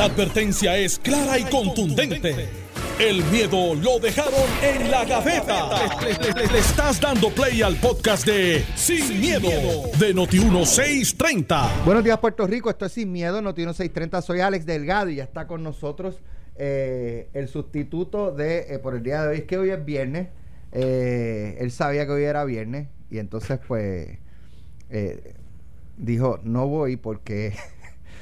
La advertencia es clara y contundente. El miedo lo dejaron en la gaveta. Le, estás dando play al podcast de Sin, miedo, de Noti1630. Buenos días, Puerto Rico. Esto es Sin Miedo, Noti1630. Soy Alex Delgado y ya está con nosotros eh, el sustituto de eh, por el día de hoy. Es que hoy es viernes. Eh, él sabía que hoy era viernes y entonces, pues, dijo: No voy porque.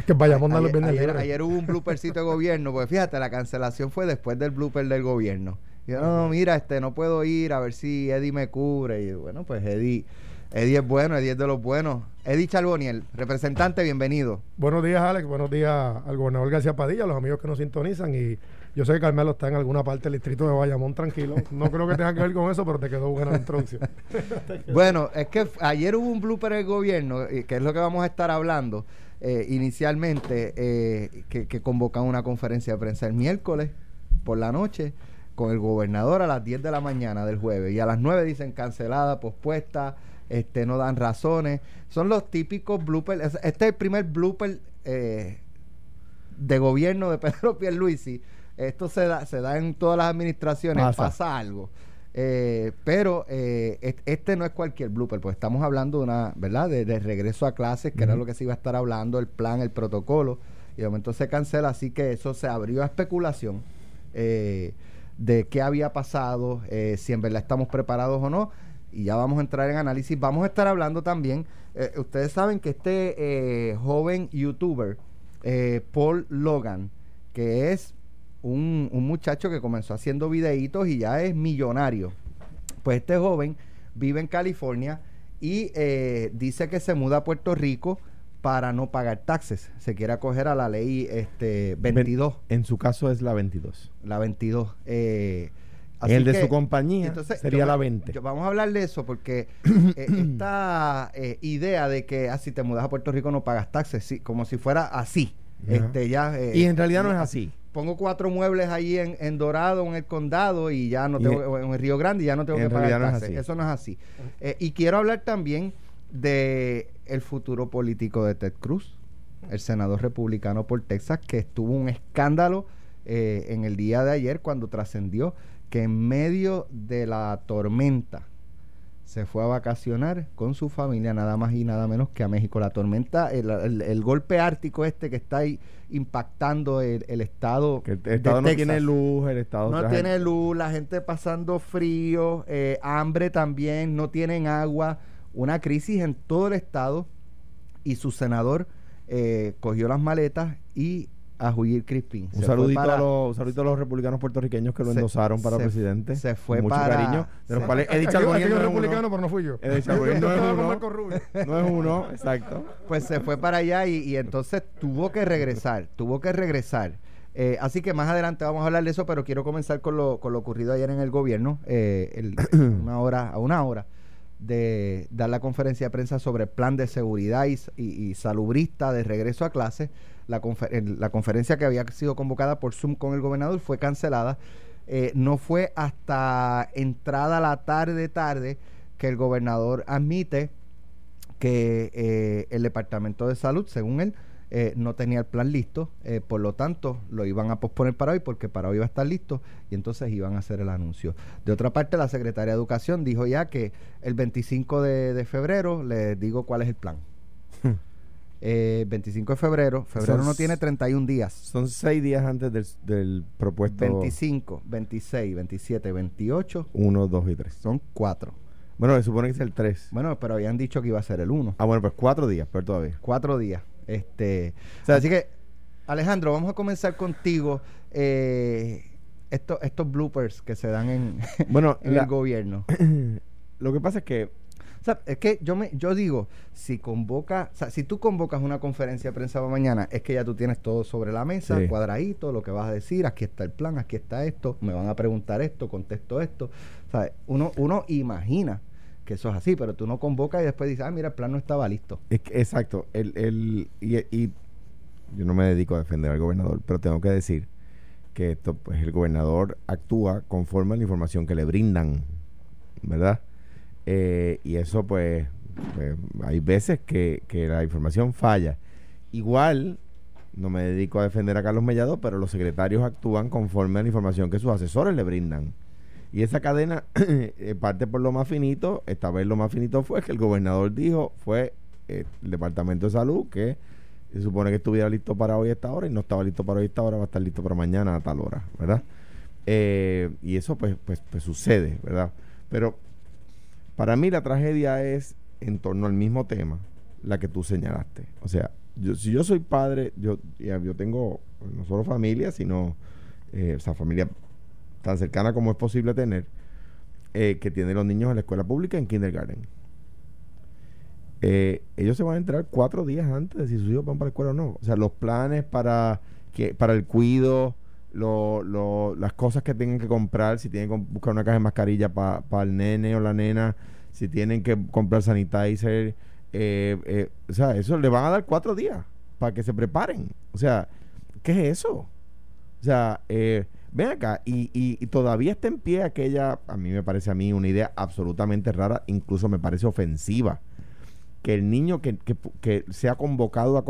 Que vayamos a los ayer, ayer, hubo un bloopercito de gobierno, porque fíjate, la cancelación fue después del blooper del gobierno. Y yo, no, mira, este, no puedo ir a ver si Eddie me cubre. Y bueno, pues Eddie, Eddie es bueno, Eddie es de los buenos. Eddie Charboniel, representante, bienvenido. Buenos días, Alex. Buenos días al gobernador García Padilla, a los amigos que nos sintonizan. Y yo sé que Carmelo está en alguna parte del distrito de Bayamón, tranquilo. No creo que tenga que ver con eso, pero te quedó buena la introducción. bueno, es que ayer hubo un blooper del gobierno, que es lo que vamos a estar hablando. Eh, inicialmente eh, que, que convocan una conferencia de prensa el miércoles por la noche con el gobernador a las 10 de la mañana del jueves y a las 9 dicen cancelada, pospuesta, este no dan razones. Son los típicos bloopers. Este es el primer blooper eh, de gobierno de Pedro Pierluisi. Esto se da, se da en todas las administraciones, pasa algo. Eh, pero eh, este no es cualquier blooper, pues estamos hablando de una, ¿verdad? De, regreso a clases, que era lo que se iba a estar hablando, el plan, el protocolo, y de momento se cancela, así que eso se abrió a especulación eh, de qué había pasado, si en verdad estamos preparados o no, y ya vamos a entrar en análisis. Vamos a estar hablando también, ustedes saben que este joven youtuber, Paul Logan, que es un, muchacho que comenzó haciendo videitos y ya es millonario. Pues este joven vive en California y eh, dice que se muda a Puerto Rico para no pagar taxes. Se quiere acoger a la ley este 22. En su caso es la 22. La 22. Eh, el de su compañía sería la 20. vamos a hablar de eso porque eh, esta idea de que ah, si te mudas a Puerto Rico no pagas taxes, sí, como si fuera así. Este, ya, y en realidad no es así pongo cuatro muebles ahí en, en, Dorado, en el condado, y ya no tengo, en el Río Grande, y ya no tengo que pagar taxes. Eso no es así. Eh, y quiero hablar también de el futuro político de Ted Cruz, el senador republicano por Texas, que estuvo un escándalo eh, en el día de ayer cuando trascendió que en medio de la tormenta se fue a vacacionar con su familia, nada más y nada menos que a México. La tormenta, el, golpe ártico este que está ahí impactando el, estado. Que el estado no tiene luz, el estado no tiene luz, la gente pasando frío, eh, hambre también, no tienen agua, una crisis en todo el estado. Y su senador eh, cogió las maletas y a Juir Crispin. Un saludito, a los, saludito a los republicanos puertorriqueños que lo endosaron para presidente. Se fue Mucho cariño. De los cuales Charbonnier no es republicano, pero no fui yo. Eddie Charbonnier no es uno. No es uno, exacto. Pues se fue para allá y, y entonces tuvo que regresar. Tuvo que regresar. Eh, así que más adelante vamos a hablar de eso, pero quiero comenzar con lo, con lo ocurrido ayer en el gobierno, eh, el, una hora, a una hora de dar la conferencia de prensa sobre el plan de seguridad y, y, y salubrista de regreso a clase la, conferencia que había sido convocada por Zoom con el gobernador fue cancelada. Eh, no fue hasta entrada la tarde, tarde, que el gobernador admite que eh, el Departamento de Salud, según él, eh, no tenía el plan listo, por lo tanto lo iban a posponer para hoy porque para hoy iba a estar listo y entonces iban a hacer el anuncio. De otra parte, la Secretaría de Educación dijo ya que el 25 de, de febrero les digo cuál es el plan. Hmm. 25 eh, de febrero. Febrero no tiene 31 días. Son 6 días antes del, del, propuesto. 25, 26, 27, 28. 1, 2 y 3. Son 4. Bueno, se supone que es el 3. Bueno, pero habían dicho que iba a ser el 1. Ah, bueno, pues 4 días, pero todavía. 4 días. Este, o sea, así que, Alejandro, vamos a comenzar contigo. Eh, estos, estos bloopers que se dan en, bueno, en el gobierno. Lo que pasa es que es que yo me yo digo, si convoca, o sea, si tú convocas una conferencia de prensa para mañana, es que ya tú tienes todo sobre la mesa, cuadradito, lo que vas a decir, aquí está el plan, aquí está esto, me van a preguntar esto, contesto esto. O uno, uno imagina que eso es así, pero tú no convocas y después dices, ah, mira, el plan no estaba listo. exacto. El, el, y, y yo no me dedico a defender al gobernador, pero tengo que decir que esto, pues el gobernador actúa conforme a la información que le brindan, ¿verdad? Eh, y eso pues, pues, hay veces que, la información falla. Igual, no me dedico a defender a Carlos Mellado, pero los secretarios actúan conforme a la información que sus asesores le brindan. Y esa cadena eh, parte por lo más finito. Esta vez lo más finito fue que el gobernador dijo, fue eh, el Departamento de Salud, que se supone que estuviera listo para hoy a esta hora y no estaba listo para hoy a esta hora, va a estar listo para mañana a tal hora, ¿verdad? Y eso pues, pues, pues sucede, ¿verdad? Pero para mí la tragedia es en torno al mismo tema, la que tú señalaste. O sea, yo, si yo soy padre, yo, yo tengo no solo familia, sino eh, esa familia tan cercana como es posible tener, eh, que tiene los niños en la escuela pública en kindergarten. Eh, ellos se van a entrar cuatro días antes de si sus hijos van para la escuela o no. O sea, los planes para, que, para el cuido, lo, las cosas que tengan que comprar, si tienen que buscar una caja de mascarilla para el nene o la nena, si tienen que comprar sanitizer, eh, eh, o sea, eso le van a dar cuatro días para que se preparen. O sea, ¿qué es eso? O sea, eh, ven acá, y, y, todavía está en pie aquella, a mí me parece a mí una idea absolutamente rara, incluso me parece ofensiva, que el niño que, que, que sea convocado a,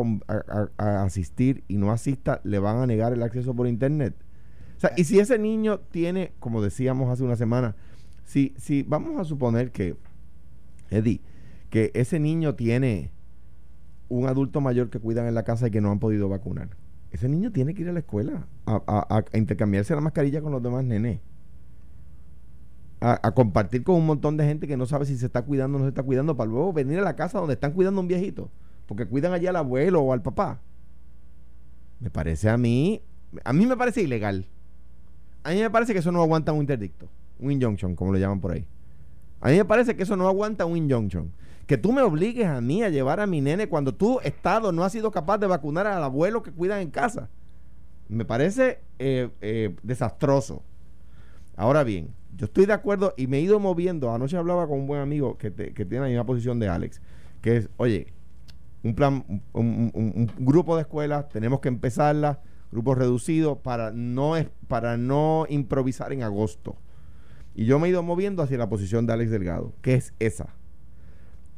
a, asistir y no asista, le van a negar el acceso por internet. O sea, y si ese niño tiene, como decíamos hace una semana, si, si vamos a suponer que, Eddie, que ese niño tiene un adulto mayor que cuidan en la casa y que no han podido vacunar. Ese niño tiene que ir a la escuela a, intercambiarse la mascarilla con los demás nenes. A, compartir con un montón de gente que no sabe si se está cuidando o no se está cuidando para luego venir a la casa donde están cuidando a un viejito. Porque cuidan allí al abuelo o al papá. Me parece a mí, a mí me parece ilegal. A mí me parece que eso no aguanta un interdicto, un injunction, como lo llaman por ahí. A mí me parece que eso no aguanta un injunction que tú me obligues a mí a llevar a mi nene cuando tu Estado no ha sido capaz de vacunar al abuelo que cuidan en casa. Me parece eh, eh, desastroso. Ahora bien, yo estoy de acuerdo y me he ido moviendo. Anoche hablaba con un buen amigo que, tiene la misma posición de Alex, que es, oye, un plan, un, grupo de escuelas, tenemos que empezarla, grupos reducidos, para no, para no improvisar en agosto. Y yo me he ido moviendo hacia la posición de Alex Delgado, que es esa.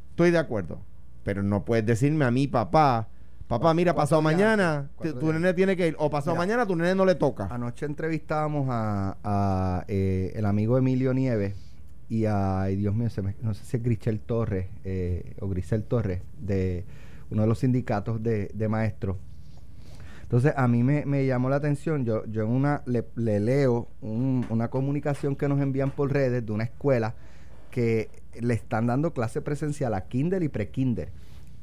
Estoy de acuerdo. Pero no puedes decirme a mi papá, papá, mira, pasado mañana tu, nene tiene que ir, o pasado mañana tu nene no le toca. Anoche entrevistábamos a, eh, el amigo Emilio Nieves y a, Dios mío, no sé si es Grisel Torres eh, o Grisel Torres, de uno de los sindicatos de, maestros. Entonces, a mí me, llamó la atención, yo, yo en una le, leo una comunicación que nos envían por redes de una escuela que le están dando clase presencial a kinder y pre-kinder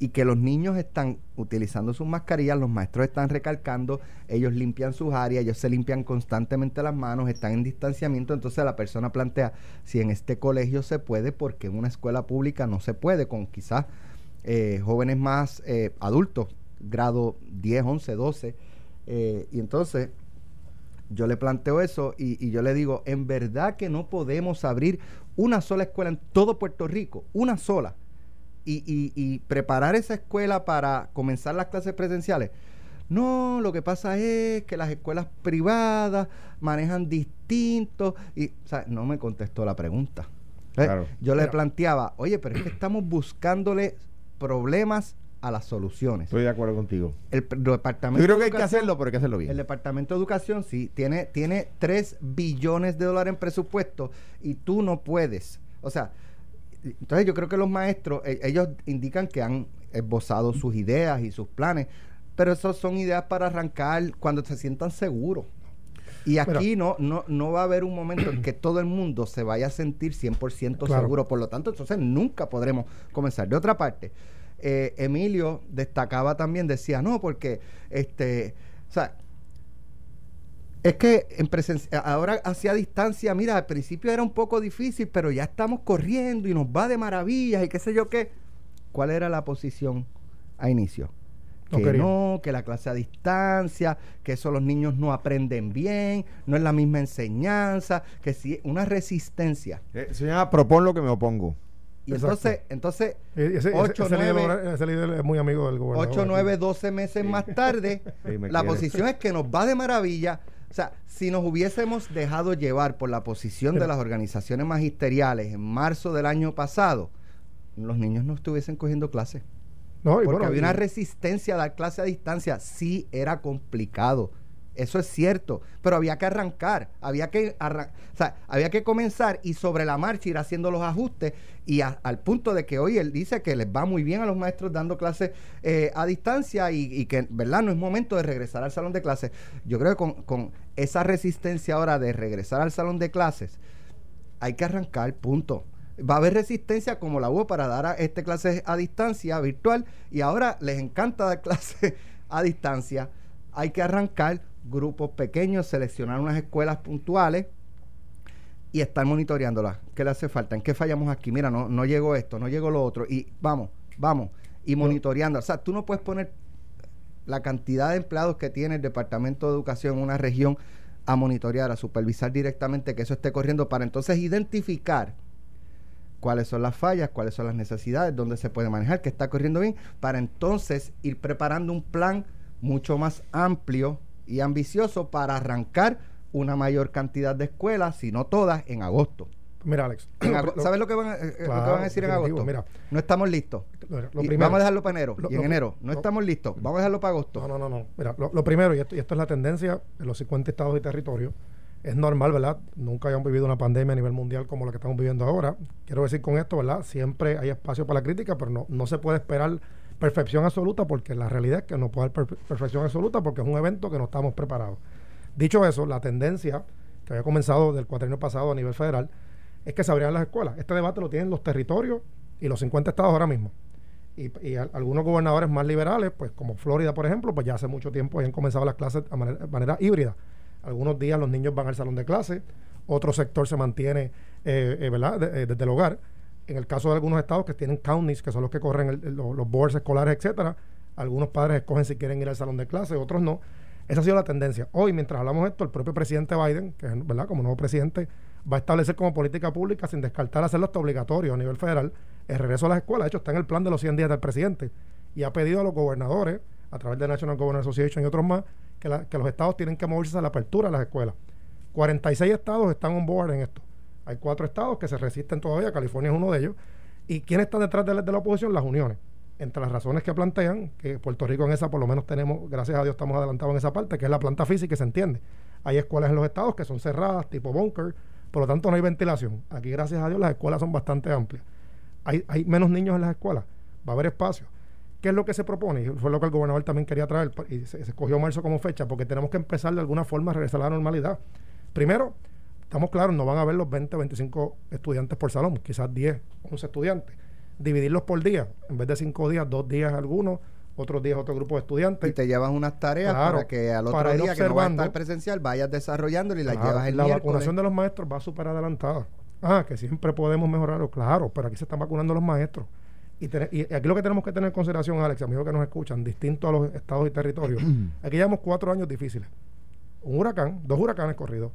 y que los niños están utilizando sus mascarillas, los maestros están recalcando, ellos limpian sus áreas, ellos se limpian constantemente las manos, están en distanciamiento, entonces la persona plantea si en este colegio se puede, porque en una escuela pública no se puede, con quizás eh, jóvenes más eh, adultos, grado 10, 11, 12, y entonces yo le planteo eso y, y, yo le digo, en verdad que no podemos abrir una sola escuela en todo Puerto Rico, una sola, y, y, preparar esa escuela para comenzar las clases presenciales. No, lo que pasa es que las escuelas privadas manejan distinto y, o sea, no me contestó la pregunta. ¿Eh? Yo le planteaba, oye, pero es que estamos buscándole problemas a las soluciones. Estoy de acuerdo contigo. El, departamento Yo creo que hay que hacerlo, pero hay que hacerlo bien. El Departamento de Educación sí tiene, tiene 3 billones de dólares en presupuesto y tú no puedes. O sea, entonces yo creo que los maestros, e, ellos indican que han esbozado sus ideas y sus planes, pero esas son ideas para arrancar cuando se sientan seguros. Y aquí no, no, no va a haber un momento en que todo el mundo se vaya a sentir 100% seguro. Por lo tanto, entonces nunca podremos comenzar. De otra parte, eh, Emilio destacaba también, decía, no, porque este, o sea, es que en presencia, ahora hacia distancia, mira, al principio era un poco difícil, pero ya estamos corriendo y nos va de maravillas y qué sé yo qué. ¿Cuál era la posición a inicio? que no, que la clase a distancia, que eso los niños no aprenden bien, no es la misma enseñanza, que si una resistencia. Eh, se llama propon lo que me opongo. Y entonces, entonces e-, ese, 8, ese, 9, ese, líder, es muy amigo del gobernador. 8, 9, 12 meses más tarde, la posición es que nos va de maravilla. O sea, si nos hubiésemos dejado llevar por la posición de las organizaciones magisteriales en marzo del año pasado, los niños no estuviesen cogiendo clases. No, y porque bueno, había y- una resistencia a dar clase a distancia. Sí, era complicado. Eso es cierto, pero había que arrancar, había que o sea, había que comenzar y sobre la marcha ir haciendo los ajustes y al punto de que hoy él dice que les va muy bien a los maestros dando clases eh, a distancia y, y que, ¿verdad? No es momento de regresar al salón de clases. Yo creo que con, con esa resistencia ahora de regresar al salón de clases, hay que arrancar, punto. Va a haber resistencia como la hubo para dar a, este clases a distancia virtual y ahora les encanta dar clases a distancia. Hay que arrancar grupos pequeños, seleccionar unas escuelas puntuales y estar monitoreándolas. ¿Qué le hace falta? ¿En qué fallamos aquí? Mira, no, no llegó esto, no llegó lo otro. Y vamos, vamos. Y monitoreando. O sea, tú no puedes poner la cantidad de empleados que tiene el Departamento de Educación en una región a monitorear, a supervisar directamente que eso esté corriendo para entonces identificar cuáles son las fallas, cuáles son las necesidades, dónde se puede manejar, que está corriendo bien, para entonces ir preparando un plan mucho más amplio y ambicioso para arrancar una mayor cantidad de escuelas, si no todas, en agosto. Mira, Alex. En lo- ¿Sabes lo que, van a, eh, lo que Claro, van a decir en agosto? mira. no estamos listos. lo- primero- vamos a dejarlo para enero y en enero. No, estamos listos. Vamos a dejarlo para agosto. No, no, no, no. Mira, lo, primero, y esto, y esto es la tendencia de los 50 estados y territorios, es normal, ¿verdad? Nunca habíamos vivido una pandemia a nivel mundial como la que estamos viviendo ahora. Quiero decir con esto, ¿verdad? Siempre hay espacio para la crítica, pero no, no se puede esperar perfección absoluta porque la realidad es que no puede haber per- perfección absoluta porque es un evento que no estamos preparados. Dicho eso, la tendencia que había comenzado del cuatrienio pasado a nivel federal es que se abrían las escuelas. Este debate lo tienen los territorios y los 50 estados ahora mismo. Y, y al- algunos gobernadores más liberales, pues como Florida, por ejemplo, pues ya hace mucho tiempo han comenzado las clases de manera, manera híbrida. Algunos días los niños van al salón de clase, otro sector se mantiene eh, eh, ¿verdad? Eh, desde el hogar. En el caso de algunos estados que tienen counties, que son los que corren los, boards escolares, etcétera, algunos padres escogen si quieren ir al salón de clase, otros no. Esa ha sido la tendencia. Hoy, mientras hablamos de esto, el propio presidente Biden, que es, ¿verdad? como nuevo presidente, va a establecer como política pública, sin descartar hacerlo hasta obligatorio a nivel federal, el regreso a las escuelas. De hecho, está en el plan de los 100 días del presidente. Y ha pedido a los gobernadores, a través de National Governor Association y otros más, que, que los estados tienen que moverse a la apertura de las escuelas. 46 estados están on board en esto. Hay cuatro estados que se resisten todavía, California es uno de ellos. ¿Y quién está detrás de la, oposición? Las uniones. Entre las razones que plantean, que Puerto Rico en esa por lo menos tenemos, gracias a Dios estamos adelantados en esa parte, que es la planta física se entiende. Hay escuelas en los estados que son cerradas, tipo bunker, por lo tanto no hay ventilación. Aquí, gracias a Dios, las escuelas son bastante amplias. Hay, hay menos niños en las escuelas, va a haber espacio. ¿Qué es lo que se propone? Y fue lo que el gobernador también quería traer, y se, se escogió marzo como fecha, porque tenemos que empezar de alguna forma a regresar a la normalidad. Primero, estamos claros, no van a haber los 20 o 25 estudiantes por salón, quizás 10, 11 estudiantes. Dividirlos por día, en vez de 5 días, dos días algunos, otros días otro grupo de estudiantes. Y te llevas unas tareas Claro, para que al otro para día que no va a estar presencial vayas desarrollando y las Claro, llevas el la miércoles. vacunación de los maestros va súper adelantada. Ah, que siempre podemos mejorarlo, claro, pero aquí se están vacunando los maestros. Y, y aquí lo que tenemos que tener en consideración, Alex, amigos que nos escuchan, distinto a los estados y territorios, aquí llevamos cuatro años difíciles. Un huracán, dos huracanes corridos,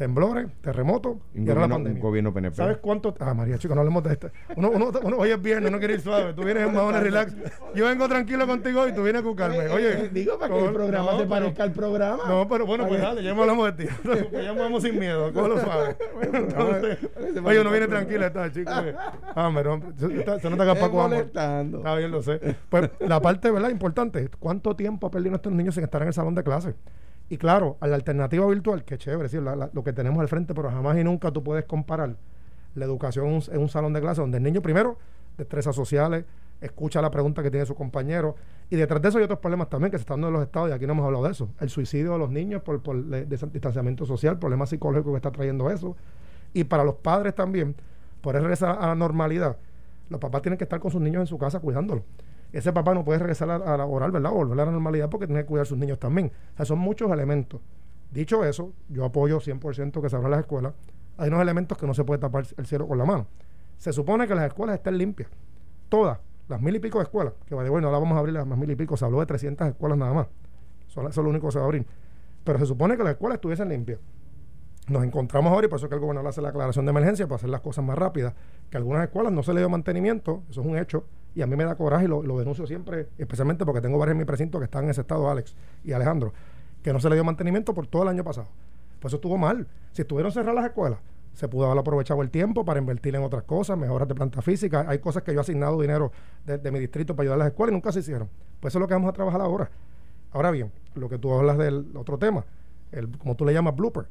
temblores, terremotos y ahora la gobierno, un pandemia. gobierno PNP. ¿Sabes cuánto? Ah, María, chicos, no hablemos de esto. Uno, uno, uno- hoy es viernes, no quiere ir suave. Tú vienes en mahones, relax. Yo vengo tranquilo contigo y tú vienes a cucarme. Oye, digo para que el programa no, se pero- parezca al programa. No, pero bueno, pues dale, ya me hablamos de ti. Ya movemos sin miedo, cógelo suave. Entonces, oye, uno viene tranquilo, está, chico. Ah, pero se, nota que Paco molestando. Está bien, lo sé. Pues la parte, ¿verdad? Importante, ¿cuánto tiempo ha perdido estos niños sin estar en el salón de clase? Y claro, a la alternativa virtual, que chévere, sí, la- lo que tenemos al frente, pero jamás y nunca tú puedes comparar la educación en un, salón de clase donde el niño primero destrezas sociales, escucha la pregunta que tiene su compañero y detrás de eso hay otros problemas también que se están dando en los estados y aquí no hemos hablado de eso. El suicidio de los niños por, por de- distanciamiento social, problemas psicológicos que está trayendo eso. Y para los padres también, por regresar a la normalidad, los papás tienen que estar con sus niños en su casa cuidándolos. Ese papá no puede regresar a, a laborar, ¿verdad? O volver a la normalidad porque tiene que cuidar a sus niños también. O sea, son muchos elementos. Dicho eso, yo apoyo 100% que se abran las escuelas. Hay unos elementos que no se puede tapar el cielo con la mano. Se supone que las escuelas estén limpias. Todas. Las mil y pico de escuelas. Que vaya, bueno, ahora vamos a abrir las más mil y pico. Se habló de 300 escuelas nada más. Son- Eso es lo único que se va a abrir. Pero se supone que las escuelas estuviesen limpias. Nos encontramos ahora y por eso es que el gobernador hace la aclaración de emergencia para hacer las cosas más rápidas. Que a algunas escuelas no se le dio mantenimiento, eso es un hecho, y a mí me da coraje y lo, lo denuncio siempre, especialmente porque tengo varios en mi precinto que están en ese estado, Alex y Alejandro, que no se le dio mantenimiento por todo el año pasado. Pues eso estuvo mal. Si estuvieron cerradas las escuelas, se pudo haber aprovechado el tiempo para invertir en otras cosas, mejoras de planta física. Hay cosas que yo he asignado dinero de, mi distrito para ayudar a las escuelas y nunca se hicieron. Pues eso es lo que vamos a trabajar ahora. Ahora bien, lo que tú hablas del otro tema, el, como tú le llamas blooper.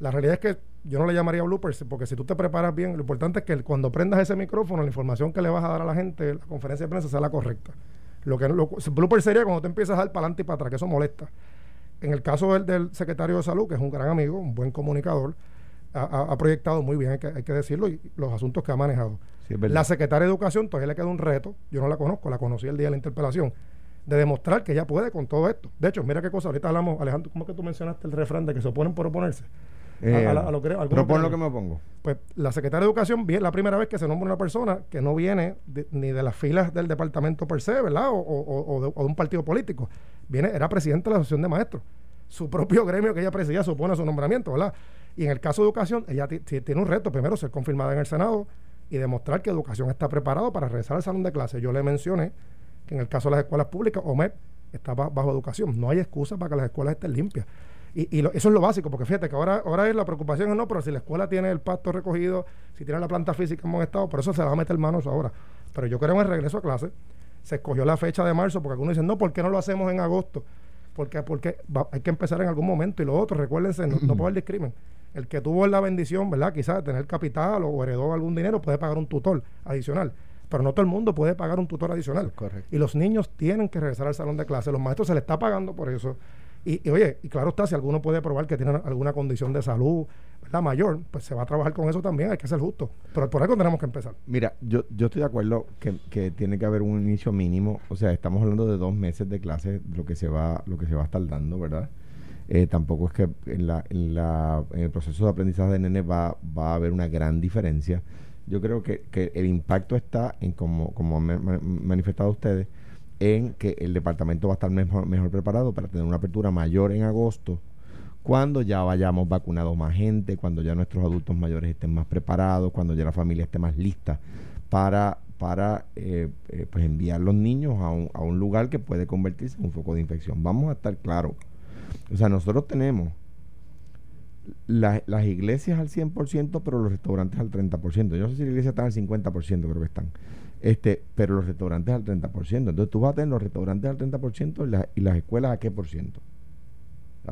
La realidad es que yo no le llamaría bloopers, porque si tú te preparas bien, lo importante es que cuando prendas ese micrófono, la información que le vas a dar a la gente, la conferencia de prensa sea la correcta. Lo que lo, blooper sería cuando te empiezas a dar para adelante y para atrás, que eso molesta. En el caso del, del secretario de salud, que es un gran amigo, un buen comunicador, ha, proyectado muy bien, hay que, hay que, decirlo, y los asuntos que ha manejado. la secretaria de Educación todavía le queda un reto, yo no la conozco, la conocí el día de la interpelación, de demostrar que ella puede con todo esto. De hecho, mira qué cosa, ahorita hablamos, Alejandro, ¿cómo es que tú mencionaste el refrán de que se oponen por oponerse? Eh, a, lo que, propon lo que me opongo. Pues la secretaria de Educación es la primera vez que se nombra una persona que no viene ni de las filas del departamento per se, ¿verdad? O, de, un partido político. Viene, era presidente de la Asociación de Maestros. Su propio gremio que ella presidía supone su nombramiento, ¿verdad? Y en el caso de educación, ella tiene un reto, primero ser confirmada en el Senado y demostrar que educación está preparado para regresar al salón de clase. Yo le mencioné que en el caso de las escuelas públicas, OMEP está bajo educación. No hay excusa para que las escuelas estén limpias. Y, eso es lo básico, porque fíjate que ahora, ahora es la preocupación, no, pero si la escuela tiene el pasto recogido, si tiene la planta física en buen estado, por eso se va a meter manos ahora. Pero yo creo en el regreso a clase. Se escogió la fecha de marzo, porque algunos dicen, no, ¿por qué no lo hacemos en agosto? Porque, porque hay que empezar en algún momento. Y lo otro, recuérdense, no, no puede discrimen. El que tuvo la bendición, ¿verdad? Quizás de tener capital o heredó algún dinero, puede pagar un tutor adicional pero no todo el mundo puede pagar un tutor adicional. Correcto. Y los niños tienen que regresar al salón de clase. Los maestros se les está pagando por eso. Y, oye, y claro está, si alguno puede probar que tiene alguna condición de salud la mayor, pues se va a trabajar con eso también, hay que ser justo. Pero por algo tenemos que empezar. Mira, yo, yo estoy de acuerdo que, tiene que haber un inicio mínimo, o sea, estamos hablando de dos meses de clase, lo que se va, lo que se va a estar dando, ¿verdad? Eh, tampoco es que en, la, en, la, en el proceso de aprendizaje de nene va, va a haber una gran diferencia. Yo creo que, que el impacto está en, como, como han manifestado ustedes, en que el departamento va a estar mejor, mejor preparado para tener una apertura mayor en agosto, cuando ya vayamos vacunados más gente, cuando ya nuestros adultos mayores estén más preparados, cuando ya la familia esté más lista para, para eh, eh, pues enviar los niños a un, a un lugar que puede convertirse en un foco de infección. Vamos a estar claros. O sea, nosotros tenemos las iglesias al 100%, pero los restaurantes al 30%. Yo no sé si la iglesia está al 50%, creo que están. Este, pero los restaurantes al 30%. Entonces tú vas a tener los restaurantes al 30% y, y las escuelas a qué por ciento.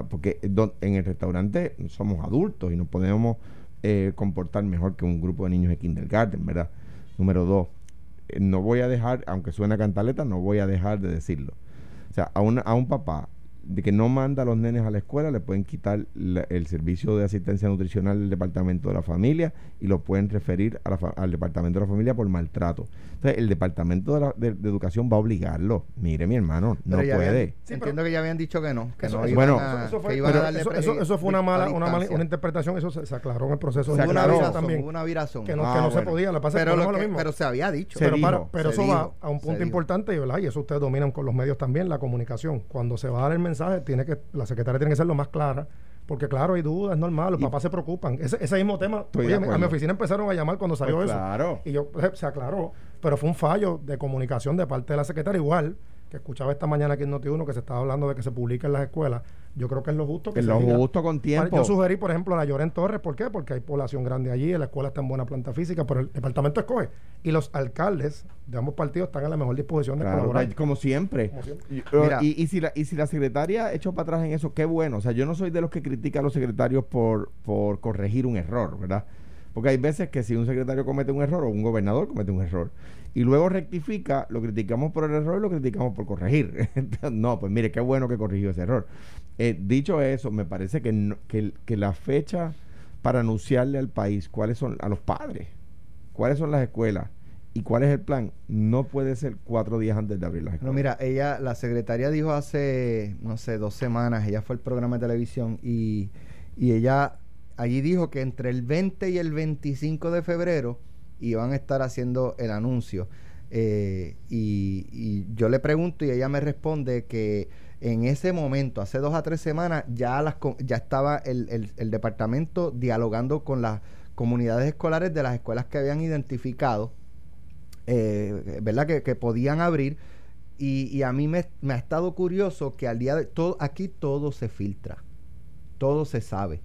Porque en el restaurante somos adultos y nos podemos eh, comportar mejor que un grupo de niños de kindergarten, ¿verdad? Número dos, eh, no voy a dejar, aunque suene a cantaleta, no voy a dejar de decirlo. O sea, a, a un papá de que no manda a los nenes a la escuela, le pueden quitar el servicio de asistencia nutricional del departamento de la familia y lo pueden referir al departamento de la familia por maltrato. Entonces, el departamento de, educación va a obligarlo. Mire, mi hermano, no puede. entiendo que ya habían dicho que no. Que eso, no bueno, eso, fue, eso, fue una mala, una, mala, una interpretación, eso se, aclaró en el proceso. Se aclaró también. Una virazón. Que no, que no se podía, lo pasa pero, lo mismo. pero se había dicho. pero, pero eso va a un punto importante y eso ustedes dominan con los medios también, la comunicación. Cuando se va a dar el mensaje tiene que, la secretaria tiene que ser lo más clara, porque claro, hay dudas, es normal, los papás se preocupan. Ese, ese mismo tema, a mi oficina empezaron a llamar cuando salió pues eso. Y yo, se aclaró, pero fue un fallo de comunicación de parte de la secretaria igual que escuchaba esta mañana aquí en Noti1 que se estaba hablando de que se publica en las escuelas, yo creo que es lo justo que es lo justo con tiempo. Yo sugerí, por ejemplo, a la Lloren Torres, ¿por qué? Porque hay población grande allí, la escuela está en buena planta física, pero el departamento escoge. Y los alcaldes de ambos partidos están en la mejor disposición de colaborar. Como siempre. Y, si la, y si la secretaria echó para atrás en eso, qué bueno. O sea, yo no soy de los que critica a los secretarios por, por corregir un error, ¿verdad? Porque hay veces que si un secretario comete un error o un gobernador comete un error y luego rectifica, lo criticamos por el error y lo criticamos por corregir. no, pues mire, qué bueno que corrigió ese error. Eh, dicho eso, me parece que, que, la fecha para anunciarle al país cuáles son, a los padres, cuáles son las escuelas y cuál es el plan, no puede ser cuatro días antes de abrir las escuelas. No, mira, ella, la secretaria dijo hace, no sé, dos semanas, ella fue al programa de televisión y, y ella allí dijo que entre el 20 y el 25 de febrero iban a estar haciendo el anuncio. Eh, y, yo le pregunto y ella me responde que en ese momento, hace dos a tres semanas, ya, estaba el, departamento dialogando con las comunidades escolares de las escuelas que habían identificado, eh, ¿verdad? Que, podían abrir. Y, a mí me, me, ha estado curioso que al día de todo, aquí todo se filtra, todo se sabe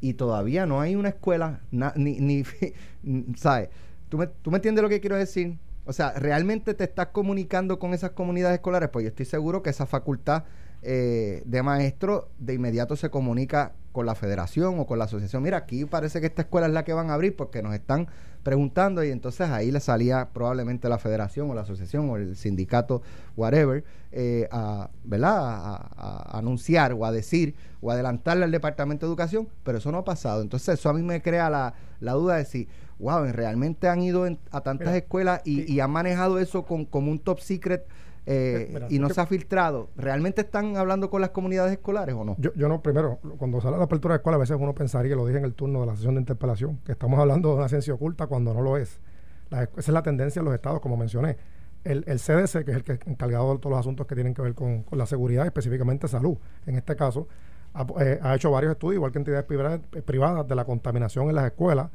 y todavía no hay una escuela, ni, ni, ¿sabes? ¿Tú me, ¿Tú me entiendes lo que quiero decir? O sea, ¿realmente te estás comunicando con esas comunidades escolares? Pues yo estoy seguro que esa facultad eh, de maestro de inmediato se comunica con la federación o con la asociación. Mira, aquí parece que esta escuela es la que van a abrir porque nos están preguntando y entonces ahí le salía probablemente la federación o la asociación o el sindicato, whatever, eh, a, ¿verdad? A, anunciar o a decir o adelantarle al Departamento de Educación, pero eso no ha pasado. Entonces eso a mí me crea la, la duda de si, wow, realmente han ido a tantas escuelas y, han manejado eso con, como un top secret eh, y no se ha filtrado, ¿realmente están hablando con las comunidades escolares o no? Yo, yo no, primero, cuando sale la apertura de escuela, a veces uno pensaría, lo dije en el turno de la sesión de interpelación, que estamos hablando de una ciencia oculta cuando no lo es. esa es la tendencia en los estados, como mencioné. El, CDC, que es el que encargado de todos los asuntos que tienen que ver con, la seguridad, específicamente salud, en este caso, ha, eh, ha, hecho varios estudios, igual que entidades privadas, de la contaminación en las escuelas,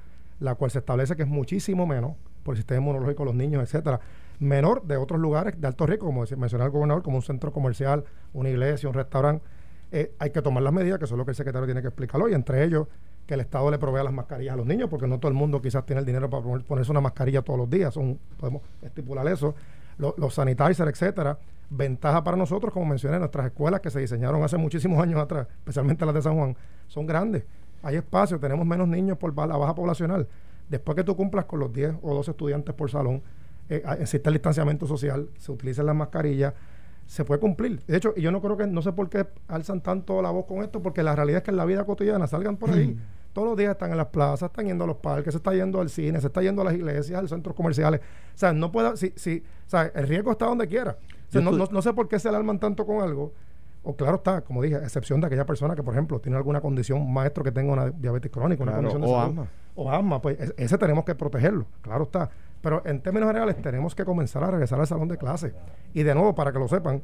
la cual se establece que es muchísimo menos por el sistema inmunológico de los niños, etcétera, menor de otros lugares de alto riesgo, como mencionaba el gobernador, como un centro comercial, una iglesia, un restaurante. Eh, hay que tomar las medidas, que eso es lo que el secretario tiene que explicar hoy, entre ellos que el Estado le provea las mascarillas a los niños, porque no todo el mundo quizás tiene el dinero para ponerse una mascarilla todos los días, son, podemos estipular eso, los sanitizers, etcétera. Ventaja para nosotros, como mencioné, nuestras escuelas que se diseñaron hace muchísimos años atrás, especialmente las de San Juan, son grandes. Hay espacio, tenemos menos niños por la baja poblacional. Después que tú cumplas con los 10 o 12 estudiantes por salón, eh, existe el distanciamiento social, se utilizan las mascarillas, se puede cumplir. De hecho, yo no creo que, no sé por qué alzan tanto la voz con esto, porque la realidad es que en la vida cotidiana salgan por ahí. Todos los días están en las plazas, están yendo a los parques, se está yendo al cine, se está yendo a las iglesias, a los centros comerciales. O sea, no pueda, si, si, o sea, el riesgo está donde quiera. no, no, sé por qué se alarman tanto con algo. O claro está, como dije, excepción de aquella persona que, por ejemplo, tiene alguna condición, maestro que tenga una diabetes crónica, una condición de o asma. O asma, pues ese tenemos que protegerlo, claro está. Pero en términos generales tenemos que comenzar a regresar al salón de clase. Y de nuevo, para que lo sepan,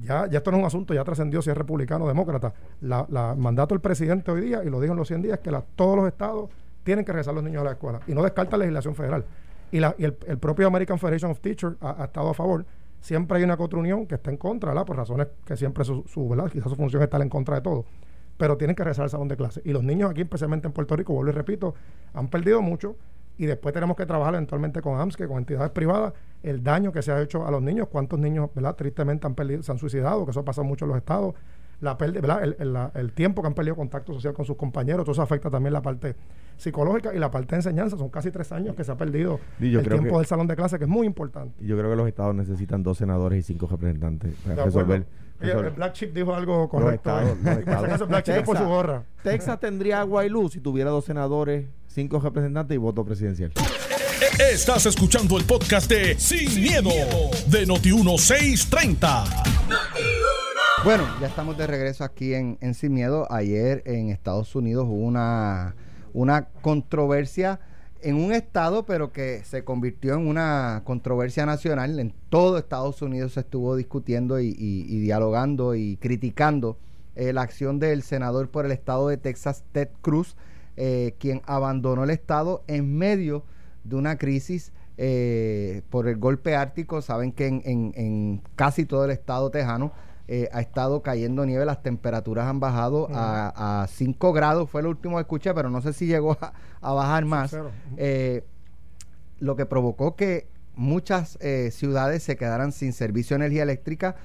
ya, ya esto no es un asunto, ya trascendió si es republicano o demócrata. La, la mandato del presidente hoy día, y lo dijo en los 100 días, que todos los estados tienen que regresar los niños a la escuela. Y no descarta la legislación federal. Y, la, y el, propio American Federation of Teachers ha, estado a favor. Siempre hay una unión que está en contra, ¿verdad? Por razones que siempre su, ¿verdad? Quizás su función es estar en contra de todo. Pero tienen que regresar al salón de clase. Y los niños aquí, especialmente en Puerto Rico, vuelvo y repito, han perdido mucho y después tenemos que trabajar eventualmente con AMS, que con entidades privadas, el daño que se ha hecho a los niños, cuántos niños, ¿verdad? Tristemente han perdido, se han suicidado, que eso pasa mucho en los estados, la ¿verdad? El, tiempo que han perdido contacto social con sus compañeros, todo eso afecta también la parte psicológica y la parte de enseñanza. Son casi tres años que se ha perdido el tiempo del salón de clase, que es muy importante. Yo creo que los estados necesitan dos senadores y cinco representantes para resolver. el Black Chip dijo algo correcto. Texas tendría agua y luz si tuviera dos senadores cinco representantes y voto presidencial. Estás escuchando el podcast de Sin, miedo, de Noti1630. Bueno, ya estamos de regreso aquí en, Sin Miedo. Ayer en Estados Unidos hubo una, una controversia en un estado, pero que se convirtió en una controversia nacional. En todo Estados Unidos se estuvo discutiendo y, dialogando y criticando eh, la acción del senador por el estado de Texas, Ted Cruz, eh, quien abandonó el Estado en medio de una crisis eh, por el golpe ártico. Saben que en, casi todo el estado tejano eh, ha estado cayendo nieve, las temperaturas han bajado a, 5 grados, fue lo último que escuché, pero no sé si llegó a, bajar más. lo que provocó que muchas ciudades se quedaran sin servicio de energía eléctrica,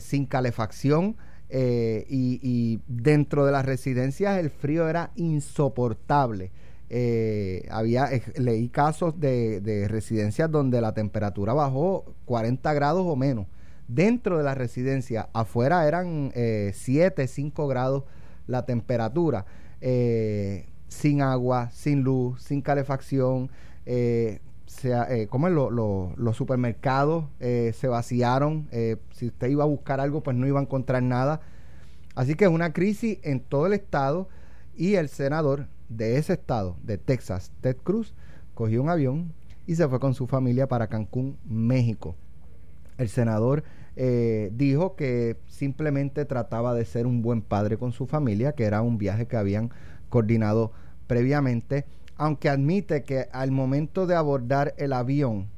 sin calefacción, eh, y, dentro de las residencias el frío era insoportable. Eh, había eh, leí casos de, residencias donde la temperatura bajó 40 grados o menos. Dentro de la residencia, afuera eran 7, 5 grados la temperatura. sin agua, sin luz, sin calefacción. sea, como los supermercados se vaciaron. si usted iba a buscar algo, pues no iba a encontrar nada. Así que es una crisis en todo el estado y el senador de ese estado, de Texas, Ted Cruz, cogió un avión y se fue con su familia para Cancún, México. El senador eh, dijo que simplemente trataba de ser un buen padre con su familia, que era un viaje que habían coordinado previamente, aunque admite que al momento de abordar el avión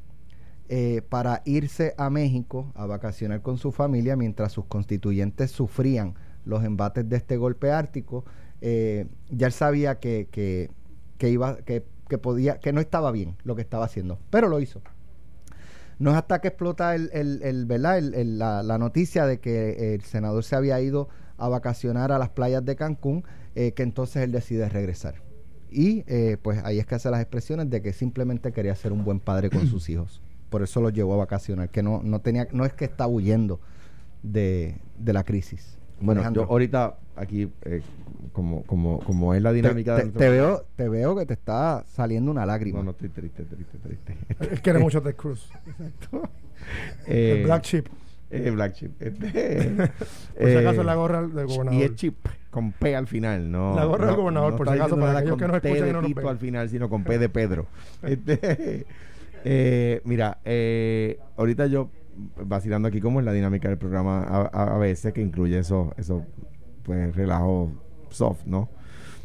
eh, para irse a México a vacacionar con su familia mientras sus constituyentes sufrían los embates de este golpe ártico, eh, ya él sabía que, que, iba, que, que podía, que no estaba bien lo que estaba haciendo, pero lo hizo. No es hasta que explota el, el, el, ¿verdad? el- la, la noticia de que el senador se había ido a vacacionar a las playas de Cancún eh, que entonces él decide regresar. Y eh, pues ahí es que hace las expresiones de que simplemente quería ser un buen padre con sus hijos. Por eso lo llevó a vacacionar, que no, no tenía, no es que está huyendo de, de la crisis. Bueno, Alejandro. yo ahorita aquí, eh, como, como, como es la dinámica te- de te veo, te veo que te está saliendo una lágrima. No, no, estoy triste, triste, triste. Él quiere mucho a Ted Cruz. Eh, el Black Chip. eh, Black Chip. Este, Por si acaso eh, la gorra del gobernador. Y es chip con P al final, no. La gorra del no- gobernador, no por si acaso, para aquellos que T escuchan y no nos ven. al final, sino con P de Pedro. Este, eh, mira, eh, ahorita yo vacilando aquí cómo es la dinámica del programa a, veces que incluye esos eso, pues relajos soft, ¿no?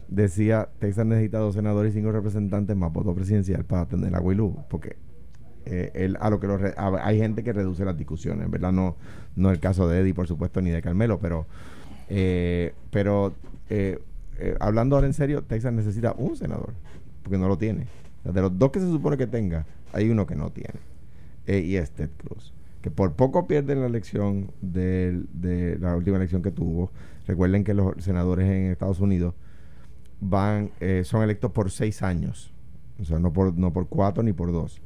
Decía, Texas necesita dos senadores y cinco representantes más voto presidencial para atender a Luz, porque eh, él, a lo que lo re- hay gente que reduce las discusiones, ¿verdad? No, no el caso de Eddie, por supuesto, ni de Carmelo, pero, eh, pero eh, eh, hablando ahora en serio, Texas necesita un senador, porque no lo tiene. De los dos que se supone que tenga, hay uno que no tiene, eh, y es Ted Cruz, por poco pierde la elección de la última elección que tuvo. Recuerden que los senadores en Estados Unidos van eh, son electos por seis años, o sea, no por, no por cuatro ni por dos.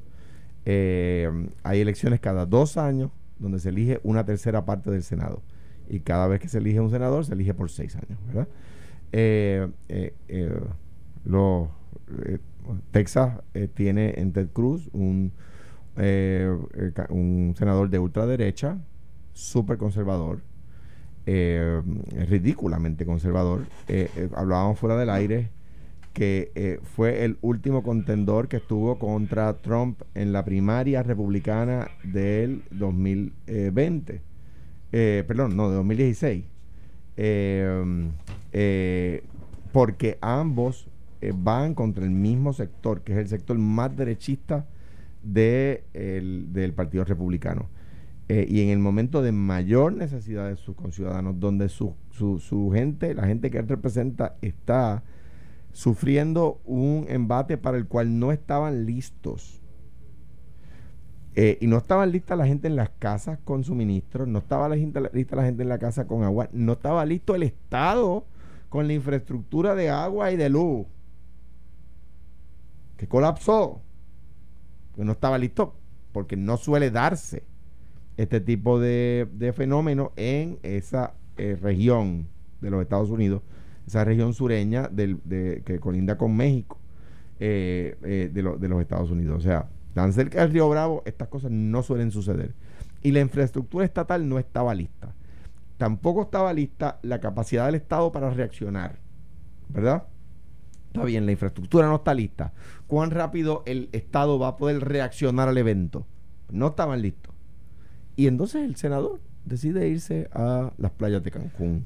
Eh, hay elecciones cada dos años donde se elige una tercera parte del Senado. Y cada vez que se elige un senador, se elige por seis años, ¿verdad? Eh, eh, eh, lo- eh, Texas tiene en Ted Cruz un, eh, eh, un senador de ultraderecha, súper conservador, eh, ridículamente conservador. Hablábamos fuera del aire que fue el último contendor que estuvo contra Trump en la primaria republicana del 2020. Eh, perdón, no, de 2016. Eh, eh, porque ambos van contra el mismo sector, que es el sector más derechista de el- del Partido Republicano. Eh, y en el momento de mayor necesidad de sus conciudadanos, donde su, su, su gente, la gente que él representa, está sufriendo un embate para el cual no estaban listos. Eh, y no estaban listas la gente en las casas con suministros, no estaba lista la gente en la casa con agua, no estaba listo el Estado con la infraestructura de agua y de luz, que colapsó, no estaba listo porque no suele darse este tipo de, de fenómeno en esa eh, región de los Estados Unidos, esa región sureña del, de, que colinda con México eh, eh, de, lo- de los Estados Unidos. O sea, tan cerca del Río Bravo, estas cosas no suelen suceder. Y la infraestructura estatal no estaba lista. Tampoco estaba lista la capacidad del Estado para reaccionar. ¿Verdad? Está bien, la infraestructura no está lista. ¿Cuán rápido el Estado va a poder reaccionar al evento? No estaban listos. Y entonces el senador decide irse a las playas de Cancún.